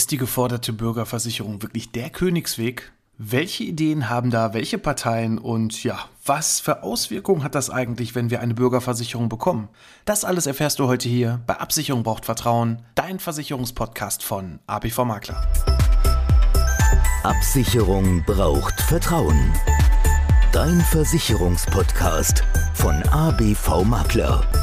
Ist die geforderte Bürgerversicherung wirklich der Königsweg? Welche Ideen haben da welche Parteien und ja, was für Auswirkungen hat das eigentlich, wenn wir eine Bürgerversicherung bekommen? Das alles erfährst du heute hier bei Absicherung braucht Vertrauen, dein Versicherungspodcast von ABV Makler. Absicherung braucht Vertrauen. Dein Versicherungspodcast von ABV Makler.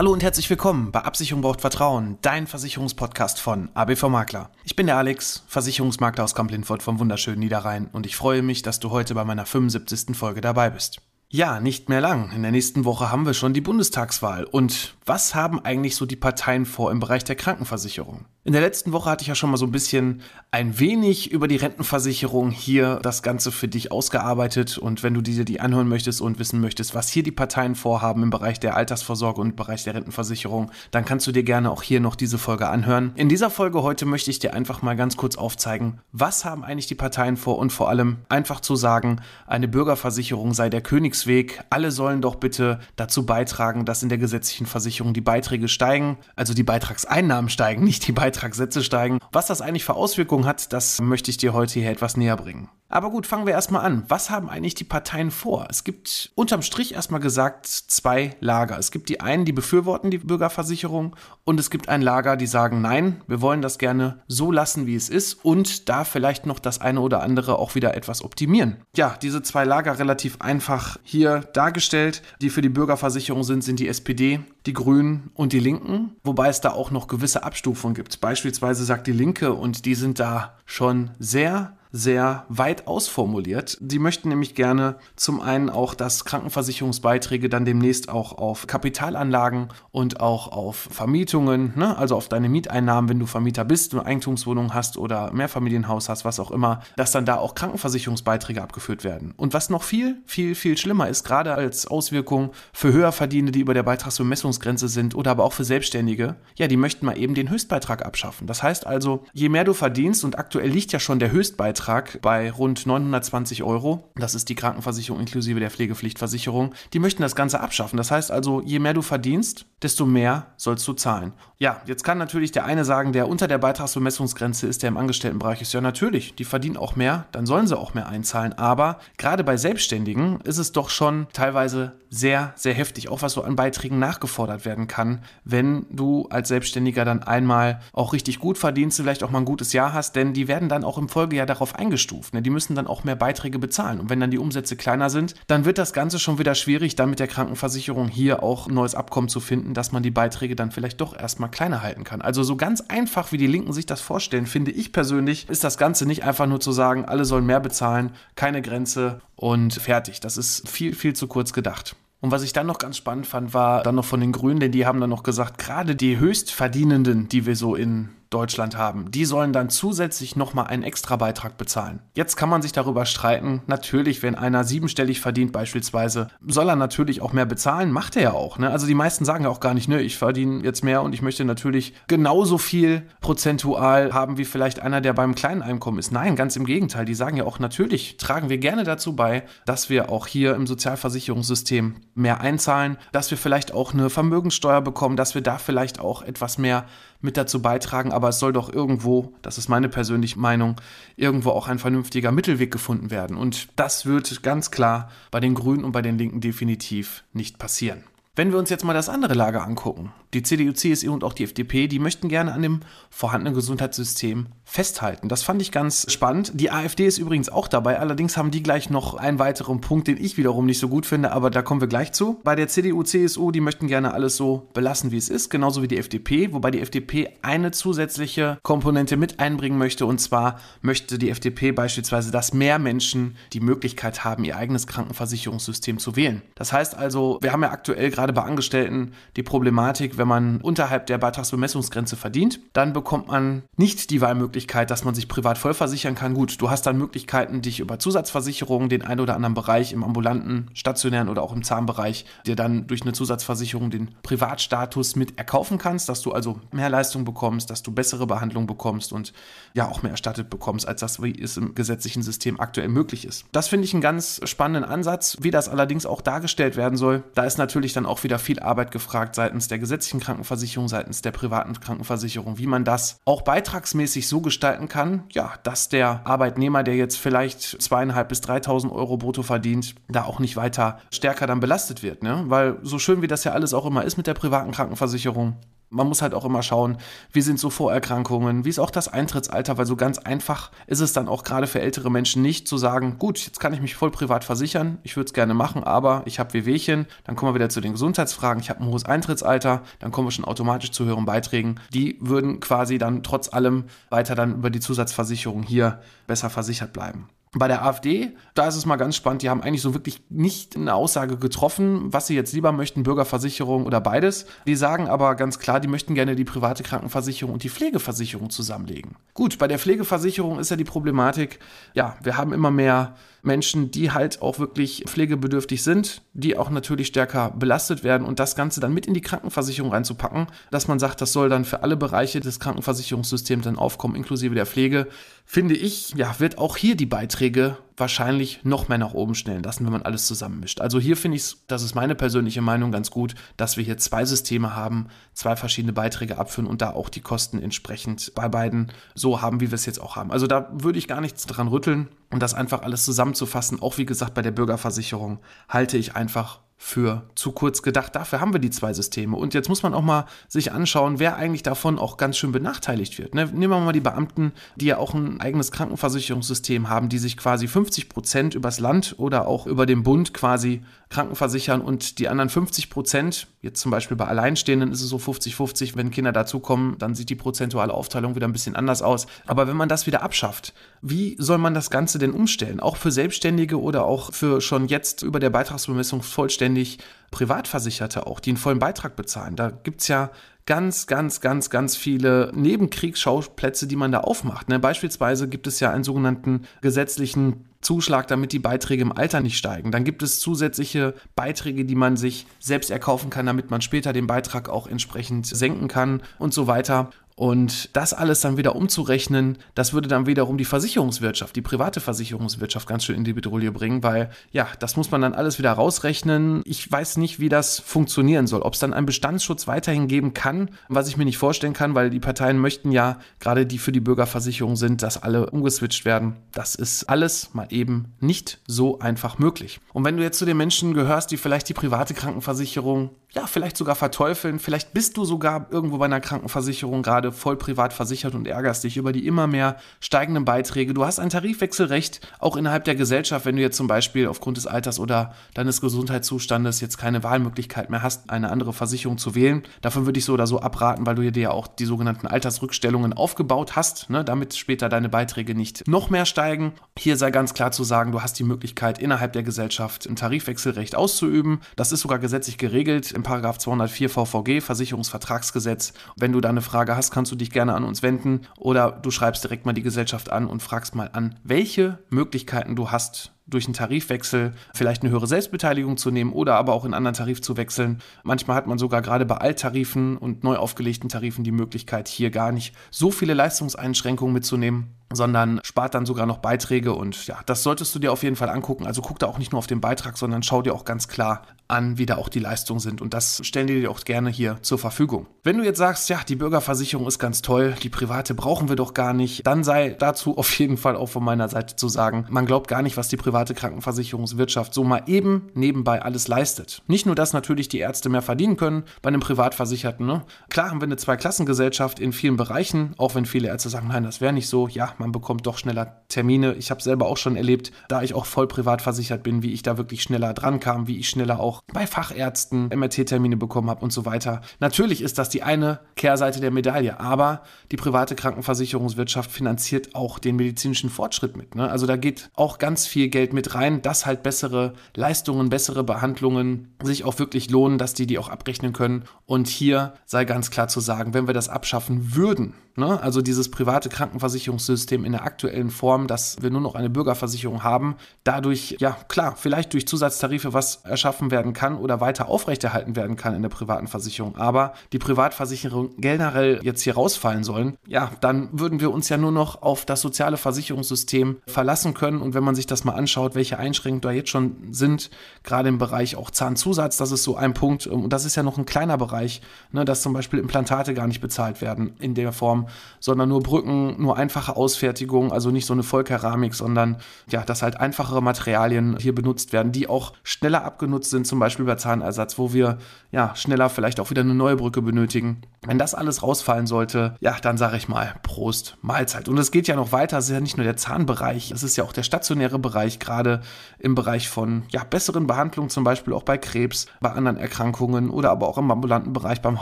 Hallo und herzlich willkommen bei Absicherung braucht Vertrauen, dein Versicherungspodcast von ABV Makler. Ich bin der Alex, Versicherungsmakler aus Kamp-Lindfort vom wunderschönen Niederrhein und ich freue mich, dass du heute bei meiner 75. Folge dabei bist. Ja, nicht mehr lang. In der nächsten Woche haben wir schon die Bundestagswahl. Und was haben eigentlich so die Parteien vor im Bereich der Krankenversicherung? In der letzten Woche hatte ich ja schon mal so ein bisschen ein wenig über die Rentenversicherung hier das Ganze für dich ausgearbeitet. Und wenn du dir die anhören möchtest und wissen möchtest, was hier die Parteien vorhaben im Bereich der Altersvorsorge und im Bereich der Rentenversicherung, dann kannst du dir gerne auch hier noch diese Folge anhören. In dieser Folge heute möchte ich dir einfach mal ganz kurz aufzeigen, was haben eigentlich die Parteien vor und vor allem einfach zu sagen, eine Bürgerversicherung sei der Königsweg. Alle sollen doch bitte dazu beitragen, dass in der gesetzlichen Versicherung die Beiträge steigen, also die Beitragseinnahmen steigen, nicht die Beitragssätze steigen. Was das eigentlich für Auswirkungen hat, das möchte ich dir heute hier etwas näher bringen. Aber gut, fangen wir erstmal an. Was haben eigentlich die Parteien vor? Es gibt unterm Strich erstmal gesagt zwei Lager. Es gibt die einen, die befürworten die Bürgerversicherung und es gibt ein Lager, die sagen, nein, wir wollen das gerne so lassen, wie es ist und da vielleicht noch das eine oder andere auch wieder etwas optimieren. Ja, diese zwei Lager relativ einfach hier dargestellt. Die für die Bürgerversicherung sind, sind die SPD, die Grünen und die Linken, wobei es da auch noch gewisse Abstufungen gibt. Beispielsweise sagt die Linke und die sind da schon sehr sehr weit ausformuliert. Die möchten nämlich gerne zum einen auch, dass Krankenversicherungsbeiträge dann demnächst auch auf Kapitalanlagen und auch auf Vermietungen, ne, also auf deine Mieteinnahmen, wenn du Vermieter bist, eine Eigentumswohnung hast oder Mehrfamilienhaus hast, was auch immer, dass dann da auch Krankenversicherungsbeiträge abgeführt werden. Und was noch viel, viel, viel schlimmer ist, gerade als Auswirkung für Höherverdienende, die über der Beitragsbemessungsgrenze sind oder aber auch für Selbstständige, ja, die möchten mal eben den Höchstbeitrag abschaffen. Das heißt also, je mehr du verdienst und aktuell liegt ja schon der Höchstbeitrag Beitrag bei rund 920 Euro. Das ist die Krankenversicherung inklusive der Pflegepflichtversicherung. Die möchten das Ganze abschaffen. Das heißt also, je mehr du verdienst, desto mehr sollst du zahlen. Ja, jetzt kann natürlich der eine sagen, der unter der Beitragsbemessungsgrenze ist, der im Angestelltenbereich ist. Ja, natürlich, die verdienen auch mehr, dann sollen sie auch mehr einzahlen. Aber gerade bei Selbstständigen ist es doch schon teilweise sehr, sehr heftig, auch was so an Beiträgen nachgefordert werden kann, wenn du als Selbstständiger dann einmal auch richtig gut verdienst, vielleicht auch mal ein gutes Jahr hast, denn die werden dann auch im Folgejahr darauf eingestuft. Ne? Die müssen dann auch mehr Beiträge bezahlen. Und wenn dann die Umsätze kleiner sind, dann wird das Ganze schon wieder schwierig, dann mit der Krankenversicherung hier auch ein neues Abkommen zu finden, dass man die Beiträge dann vielleicht doch erstmal kleiner halten kann. Also so ganz einfach, wie die Linken sich das vorstellen, finde ich persönlich, ist das Ganze nicht einfach nur zu sagen, alle sollen mehr bezahlen, keine Grenze und fertig. Das ist viel, viel zu kurz gedacht. Und was ich dann noch ganz spannend fand, war dann noch von den Grünen, denn die haben dann noch gesagt, gerade die Höchstverdienenden, die wir so in Deutschland haben. Die sollen dann zusätzlich nochmal einen Extrabeitrag bezahlen. Jetzt kann man sich darüber streiten. Natürlich, wenn einer siebenstellig verdient beispielsweise, soll er natürlich auch mehr bezahlen. Macht er ja auch. Ne? Also die meisten sagen ja auch gar nicht, ne, ich verdiene jetzt mehr und ich möchte natürlich genauso viel prozentual haben wie vielleicht einer, der beim kleinen Einkommen ist. Nein, ganz im Gegenteil. Die sagen ja auch, natürlich tragen wir gerne dazu bei, dass wir auch hier im Sozialversicherungssystem mehr einzahlen, dass wir vielleicht auch eine Vermögenssteuer bekommen, dass wir da vielleicht auch etwas mehr mit dazu beitragen, aber es soll doch irgendwo, das ist meine persönliche Meinung, irgendwo auch ein vernünftiger Mittelweg gefunden werden. Und das wird ganz klar bei den Grünen und bei den Linken definitiv nicht passieren. Wenn wir uns jetzt mal das andere Lager angucken, die CDU, CSU und auch die FDP, die möchten gerne an dem vorhandenen Gesundheitssystem festhalten. Das fand ich ganz spannend. Die AfD ist übrigens auch dabei. Allerdings haben die gleich noch einen weiteren Punkt, den ich wiederum nicht so gut finde, aber da kommen wir gleich zu. Bei der CDU, CSU, die möchten gerne alles so belassen, wie es ist, genauso wie die FDP, wobei die FDP eine zusätzliche Komponente mit einbringen möchte. Und zwar möchte die FDP beispielsweise, dass mehr Menschen die Möglichkeit haben, ihr eigenes Krankenversicherungssystem zu wählen. Das heißt also, wir haben ja aktuell gerade bei Angestellten die Problematik, wenn man unterhalb der Beitragsbemessungsgrenze verdient, dann bekommt man nicht die Wahlmöglichkeit, Möglichkeit, dass man sich privat vollversichern kann. Gut, du hast dann Möglichkeiten, dich über Zusatzversicherungen, den einen oder anderen Bereich im ambulanten, stationären oder auch im Zahnbereich, dir dann durch eine Zusatzversicherung den Privatstatus mit erkaufen kannst, dass du also mehr Leistung bekommst, dass du bessere Behandlung bekommst und ja auch mehr erstattet bekommst, als das, wie es im gesetzlichen System aktuell möglich ist. Das finde ich einen ganz spannenden Ansatz. Wie das allerdings auch dargestellt werden soll, da ist natürlich dann auch wieder viel Arbeit gefragt seitens der gesetzlichen Krankenversicherung, seitens der privaten Krankenversicherung, wie man das auch beitragsmäßig so gestalten kann, ja, dass der Arbeitnehmer, der jetzt vielleicht zweieinhalb bis 3.000 Euro brutto verdient, da auch nicht weiter stärker dann belastet wird, ne? Weil so schön wie das ja alles auch immer ist mit der privaten Krankenversicherung, man muss halt auch immer schauen, wie sind so Vorerkrankungen, wie ist auch das Eintrittsalter, weil so ganz einfach ist es dann auch gerade für ältere Menschen nicht zu sagen, gut, jetzt kann ich mich voll privat versichern, ich würde es gerne machen, aber ich habe Wehwehchen, dann kommen wir wieder zu den Gesundheitsfragen, ich habe ein hohes Eintrittsalter, dann kommen wir schon automatisch zu höheren Beiträgen. Die würden quasi dann trotz allem weiter dann über die Zusatzversicherung hier besser versichert bleiben. Bei der AfD, da ist es mal ganz spannend, die haben eigentlich so wirklich nicht eine Aussage getroffen, was sie jetzt lieber möchten, Bürgerversicherung oder beides. Die sagen aber ganz klar, die möchten gerne die private Krankenversicherung und die Pflegeversicherung zusammenlegen. Gut, bei der Pflegeversicherung ist ja die Problematik, ja, wir haben immer mehr Menschen, die halt auch wirklich pflegebedürftig sind, die auch natürlich stärker belastet werden und das Ganze dann mit in die Krankenversicherung reinzupacken, dass man sagt, das soll dann für alle Bereiche des Krankenversicherungssystems dann aufkommen, inklusive der Pflege, finde ich, ja, wird auch hier die Beiträge wahrscheinlich noch mehr nach oben stellen lassen, wenn man alles zusammenmischt. Also hier finde ich das ist meine persönliche Meinung, ganz gut, dass wir hier zwei Systeme haben, zwei verschiedene Beiträge abführen und da auch die Kosten entsprechend bei beiden so haben, wie wir es jetzt auch haben. Also da würde ich gar nichts dran rütteln und das einfach alles zusammenzufassen, auch wie gesagt bei der Bürgerversicherung, halte ich einfach für zu kurz gedacht. Dafür haben wir die zwei Systeme. Und jetzt muss man auch mal sich anschauen, wer eigentlich davon auch ganz schön benachteiligt wird. Ne? Nehmen wir mal die Beamten, die ja auch ein eigenes Krankenversicherungssystem haben, die sich quasi 50 Prozent übers Land oder auch über den Bund quasi krankenversichern und die anderen 50 Prozent, jetzt zum Beispiel bei Alleinstehenden ist es so 50-50, wenn Kinder dazukommen, dann sieht die prozentuale Aufteilung wieder ein bisschen anders aus. Aber wenn man das wieder abschafft, wie soll man das Ganze denn umstellen? Auch für Selbstständige oder auch für schon jetzt über der Beitragsbemessung vollständig Privatversicherte auch, die einen vollen Beitrag bezahlen. Da gibt's ja ganz, ganz, ganz, ganz viele Nebenkriegsschauplätze, die man da aufmacht. Ne? Beispielsweise gibt es ja einen sogenannten gesetzlichen Zuschlag, damit die Beiträge im Alter nicht steigen. Dann gibt es zusätzliche Beiträge, die man sich selbst erkaufen kann, damit man später den Beitrag auch entsprechend senken kann und so weiter. Und das alles dann wieder umzurechnen, das würde dann wiederum die Versicherungswirtschaft, die private Versicherungswirtschaft ganz schön in die Bedrohung bringen, weil ja, das muss man dann alles wieder rausrechnen. Ich weiß nicht, wie das funktionieren soll. Ob es dann einen Bestandsschutz weiterhin geben kann, was ich mir nicht vorstellen kann, weil die Parteien möchten ja, gerade die für die Bürgerversicherung sind, dass alle umgeswitcht werden. Das ist alles mal eben nicht so einfach möglich. Und wenn du jetzt zu den Menschen gehörst, die vielleicht die private Krankenversicherung ja, vielleicht sogar verteufeln. Vielleicht bist du sogar irgendwo bei einer Krankenversicherung gerade voll privat versichert und ärgerst dich über die immer mehr steigenden Beiträge. Du hast ein Tarifwechselrecht, auch innerhalb der Gesellschaft, wenn du jetzt zum Beispiel aufgrund des Alters oder deines Gesundheitszustandes jetzt keine Wahlmöglichkeit mehr hast, eine andere Versicherung zu wählen. Davon würde ich so oder so abraten, weil du dir ja auch die sogenannten Altersrückstellungen aufgebaut hast, ne, damit später deine Beiträge nicht noch mehr steigen. Hier sei ganz klar zu sagen, du hast die Möglichkeit, innerhalb der Gesellschaft ein Tarifwechselrecht auszuüben. Das ist sogar gesetzlich geregelt im Paragraph 204 VVG, Versicherungsvertragsgesetz. Wenn du da eine Frage hast, kannst du dich gerne an uns wenden oder du schreibst direkt mal die Gesellschaft an und fragst mal an, welche Möglichkeiten du hast, durch einen Tarifwechsel vielleicht eine höhere Selbstbeteiligung zu nehmen oder aber auch in einen anderen Tarif zu wechseln. Manchmal hat man sogar gerade bei Alttarifen und neu aufgelegten Tarifen die Möglichkeit, hier gar nicht so viele Leistungseinschränkungen mitzunehmen sondern spart dann sogar noch Beiträge und ja, das solltest du dir auf jeden Fall angucken. Also guck da auch nicht nur auf den Beitrag, sondern schau dir auch ganz klar an, wie da auch die Leistungen sind und das stellen die dir auch gerne hier zur Verfügung. Wenn du jetzt sagst, ja, die Bürgerversicherung ist ganz toll, die private brauchen wir doch gar nicht, dann sei dazu auf jeden Fall auch von meiner Seite zu sagen, man glaubt gar nicht, was die private Krankenversicherungswirtschaft so mal eben nebenbei alles leistet. Nicht nur, dass natürlich die Ärzte mehr verdienen können bei einem Privatversicherten. Ne? Klar haben wir eine Zweiklassengesellschaft in vielen Bereichen, auch wenn viele Ärzte sagen, nein, das wäre nicht so. Ja, man bekommt doch schneller Termine. Ich habe selber auch schon erlebt, da ich auch voll privat versichert bin, wie ich da wirklich schneller dran kam, wie ich schneller auch bei Fachärzten MRT-Termine bekommen habe und so weiter. Natürlich ist das die eine Kehrseite der Medaille, aber die private Krankenversicherungswirtschaft finanziert auch den medizinischen Fortschritt mit. Ne? Also da geht auch ganz viel Geld mit rein, dass halt bessere Leistungen, bessere Behandlungen sich auch wirklich lohnen, dass die die auch abrechnen können. Und hier sei ganz klar zu sagen, wenn wir das abschaffen würden, ne? also dieses private Krankenversicherungssystem in der aktuellen Form, dass wir nur noch eine Bürgerversicherung haben, dadurch, ja klar, vielleicht durch Zusatztarife was erschaffen werden kann oder weiter aufrechterhalten werden kann in der privaten Versicherung, aber die Privatversicherung generell jetzt hier rausfallen sollen, ja, dann würden wir uns ja nur noch auf das soziale Versicherungssystem verlassen können. Und wenn man sich das mal anschaut, welche Einschränkungen da jetzt schon sind, gerade im Bereich auch Zahnzusatz, das ist so ein Punkt. Und das ist ja noch ein kleiner Bereich, ne, dass zum Beispiel Implantate gar nicht bezahlt werden in der Form, sondern nur Brücken, nur einfache Ausfertigung, also nicht so eine Vollkeramik, sondern ja, dass halt einfachere Materialien hier benutzt werden, die auch schneller abgenutzt sind, zum Beispiel bei Zahnersatz, wo wir ja schneller vielleicht auch wieder eine neue Brücke benötigen. Wenn das alles rausfallen sollte, ja, dann sage ich mal Prost, Mahlzeit. Und es geht ja noch weiter, es ist ja nicht nur der Zahnbereich, es ist ja auch der stationäre Bereich, gerade im Bereich von ja, besseren Behandlungen, zum Beispiel auch bei Krebs, bei anderen Erkrankungen oder aber auch im ambulanten Bereich beim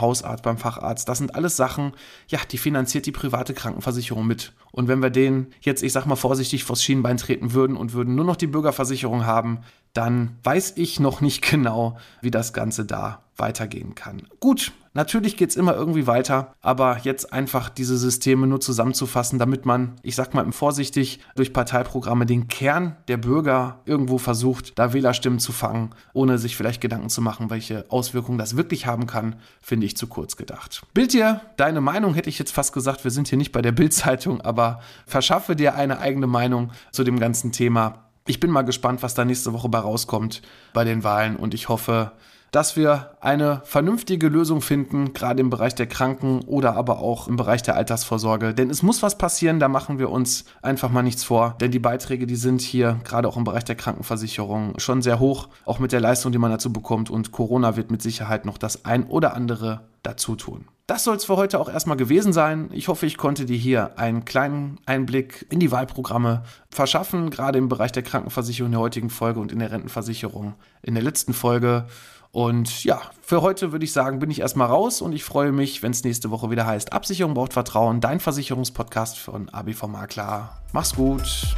Hausarzt, beim Facharzt. Das sind alles Sachen, ja, die finanziert die private Krankenversicherung mit. Und wenn wir den jetzt, ich sag mal vorsichtig, vors Schienbein treten würden und würden nur noch die Bürgerversicherung haben, dann weiß ich noch nicht genau, wie das Ganze da weitergehen kann. Gut, natürlich geht es immer irgendwie weiter, aber jetzt einfach diese Systeme nur zusammenzufassen, damit man, ich sag mal vorsichtig, durch Parteiprogramme den Kern der Bürger irgendwo versucht, da Wählerstimmen zu fangen, ohne sich vielleicht Gedanken zu machen, welche Auswirkungen das wirklich haben kann, finde ich zu kurz gedacht. Bild dir deine Meinung, hätte ich jetzt fast gesagt, wir sind hier nicht bei der Bildzeitung, aber verschaffe dir eine eigene Meinung zu dem ganzen Thema. Ich bin mal gespannt, was da nächste Woche bei rauskommt bei den Wahlen und ich hoffe, dass wir eine vernünftige Lösung finden, gerade im Bereich der Kranken oder aber auch im Bereich der Altersvorsorge. Denn es muss was passieren, da machen wir uns einfach mal nichts vor. Denn die Beiträge, die sind hier gerade auch im Bereich der Krankenversicherung schon sehr hoch, auch mit der Leistung, die man dazu bekommt. Und Corona wird mit Sicherheit noch das ein oder andere dazu tun. Das soll es für heute auch erstmal gewesen sein. Ich hoffe, ich konnte dir hier einen kleinen Einblick in die Wahlprogramme verschaffen, gerade im Bereich der Krankenversicherung in der heutigen Folge und in der Rentenversicherung in der letzten Folge. Und ja, für heute würde ich sagen, bin ich erstmal raus und ich freue mich, wenn es nächste Woche wieder heißt, Absicherung braucht Vertrauen, dein Versicherungspodcast von ABV Makler. Mach's gut.